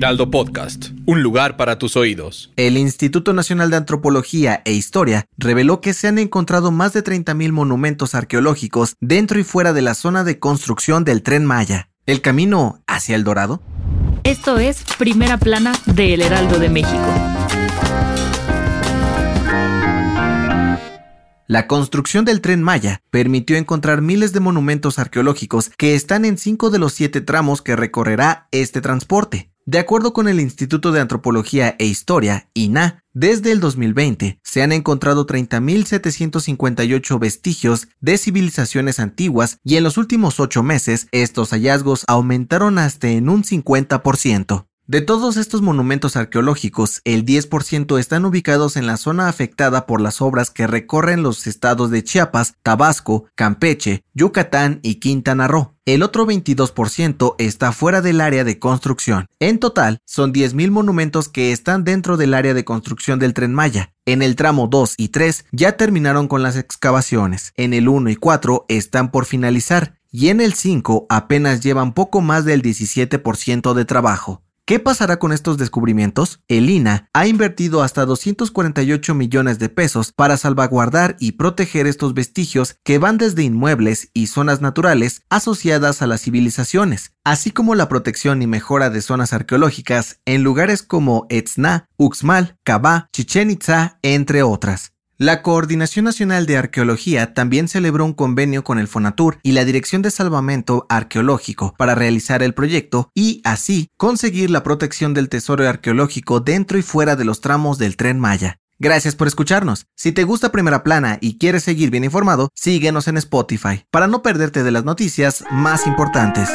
Heraldo Podcast, un lugar para tus oídos. El Instituto Nacional de Antropología e Historia reveló que se han encontrado más de 30.000 monumentos arqueológicos dentro y fuera de la zona de construcción del tren Maya. ¿El camino hacia el Dorado? Esto es Primera Plana de El Heraldo de México. La construcción del tren Maya permitió encontrar miles de monumentos arqueológicos que están en cinco de los siete tramos que recorrerá este transporte. De acuerdo con el Instituto de Antropología e Historia, INA, desde el 2020 se han encontrado 30.758 vestigios de civilizaciones antiguas y en los últimos ocho meses estos hallazgos aumentaron hasta en un 50%. De todos estos monumentos arqueológicos, el 10% están ubicados en la zona afectada por las obras que recorren los estados de Chiapas, Tabasco, Campeche, Yucatán y Quintana Roo. El otro 22% está fuera del área de construcción. En total, son 10.000 monumentos que están dentro del área de construcción del tren Maya. En el tramo 2 y 3 ya terminaron con las excavaciones. En el 1 y 4 están por finalizar. Y en el 5 apenas llevan poco más del 17% de trabajo. ¿Qué pasará con estos descubrimientos? El INA ha invertido hasta 248 millones de pesos para salvaguardar y proteger estos vestigios que van desde inmuebles y zonas naturales asociadas a las civilizaciones, así como la protección y mejora de zonas arqueológicas en lugares como Etzna, Uxmal, Kabá, Chichen Itza, entre otras. La Coordinación Nacional de Arqueología también celebró un convenio con el Fonatur y la Dirección de Salvamento Arqueológico para realizar el proyecto y así conseguir la protección del tesoro arqueológico dentro y fuera de los tramos del tren Maya. Gracias por escucharnos. Si te gusta Primera Plana y quieres seguir bien informado, síguenos en Spotify para no perderte de las noticias más importantes.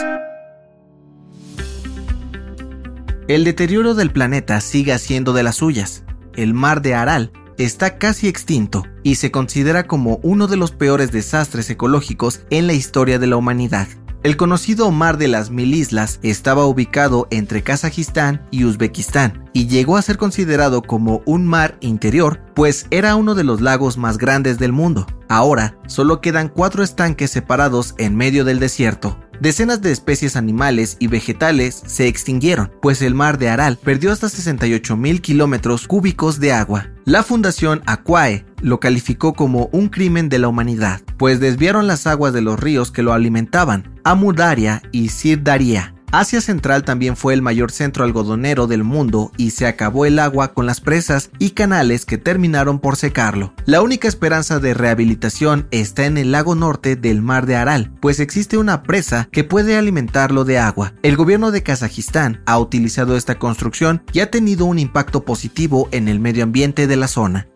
El deterioro del planeta sigue siendo de las suyas. El mar de Aral está casi extinto y se considera como uno de los peores desastres ecológicos en la historia de la humanidad. El conocido Mar de las Mil Islas estaba ubicado entre Kazajistán y Uzbekistán y llegó a ser considerado como un mar interior, pues era uno de los lagos más grandes del mundo. Ahora solo quedan cuatro estanques separados en medio del desierto. Decenas de especies animales y vegetales se extinguieron, pues el mar de Aral perdió hasta 68 mil kilómetros cúbicos de agua. La Fundación Aquae lo calificó como un crimen de la humanidad, pues desviaron las aguas de los ríos que lo alimentaban, Amudaria y Sirdaria. Asia Central también fue el mayor centro algodonero del mundo y se acabó el agua con las presas y canales que terminaron por secarlo. La única esperanza de rehabilitación está en el lago norte del mar de Aral, pues existe una presa que puede alimentarlo de agua. El gobierno de Kazajistán ha utilizado esta construcción y ha tenido un impacto positivo en el medio ambiente de la zona.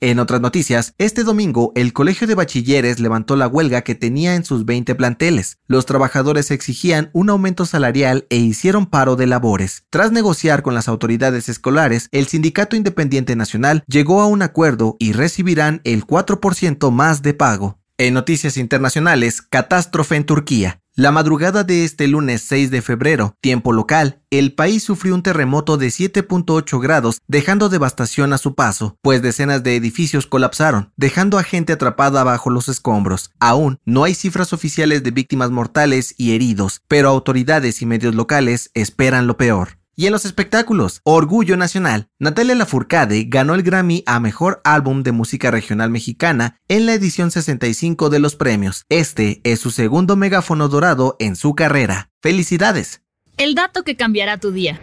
En otras noticias, este domingo el Colegio de Bachilleres levantó la huelga que tenía en sus 20 planteles. Los trabajadores exigían un aumento salarial e hicieron paro de labores. Tras negociar con las autoridades escolares, el Sindicato Independiente Nacional llegó a un acuerdo y recibirán el 4% más de pago. En noticias internacionales, catástrofe en Turquía. La madrugada de este lunes 6 de febrero, tiempo local, el país sufrió un terremoto de 7.8 grados, dejando devastación a su paso, pues decenas de edificios colapsaron, dejando a gente atrapada bajo los escombros. Aún no hay cifras oficiales de víctimas mortales y heridos, pero autoridades y medios locales esperan lo peor. Y en los espectáculos, Orgullo Nacional, Natalia Lafourcade ganó el Grammy a Mejor Álbum de Música Regional Mexicana en la edición 65 de los premios. Este es su segundo megáfono dorado en su carrera. ¡Felicidades! El dato que cambiará tu día.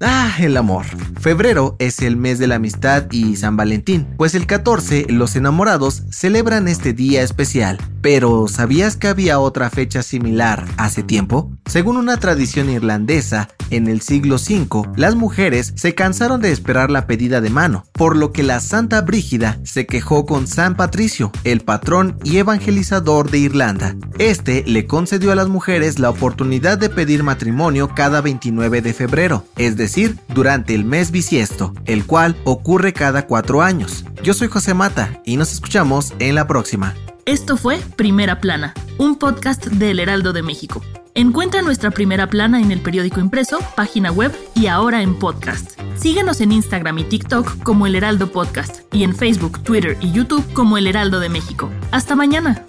Ah, el amor. Febrero es el mes de la amistad y San Valentín, pues el 14 los enamorados celebran este día especial. Pero, ¿sabías que había otra fecha similar hace tiempo? Según una tradición irlandesa, en el siglo V, las mujeres se cansaron de esperar la pedida de mano, por lo que la Santa Brígida se quejó con San Patricio, el patrón y evangelizador de Irlanda. Este le concedió a las mujeres la oportunidad de pedir matrimonio cada 29 de febrero, es decir, durante el mes bisiesto, el cual ocurre cada cuatro años. Yo soy José Mata y nos escuchamos en la próxima. Esto fue Primera Plana, un podcast del Heraldo de México. Encuentra nuestra Primera Plana en el periódico impreso, página web y ahora en podcast. Síguenos en Instagram y TikTok como El Heraldo Podcast y en Facebook, Twitter y YouTube como El Heraldo de México. Hasta mañana.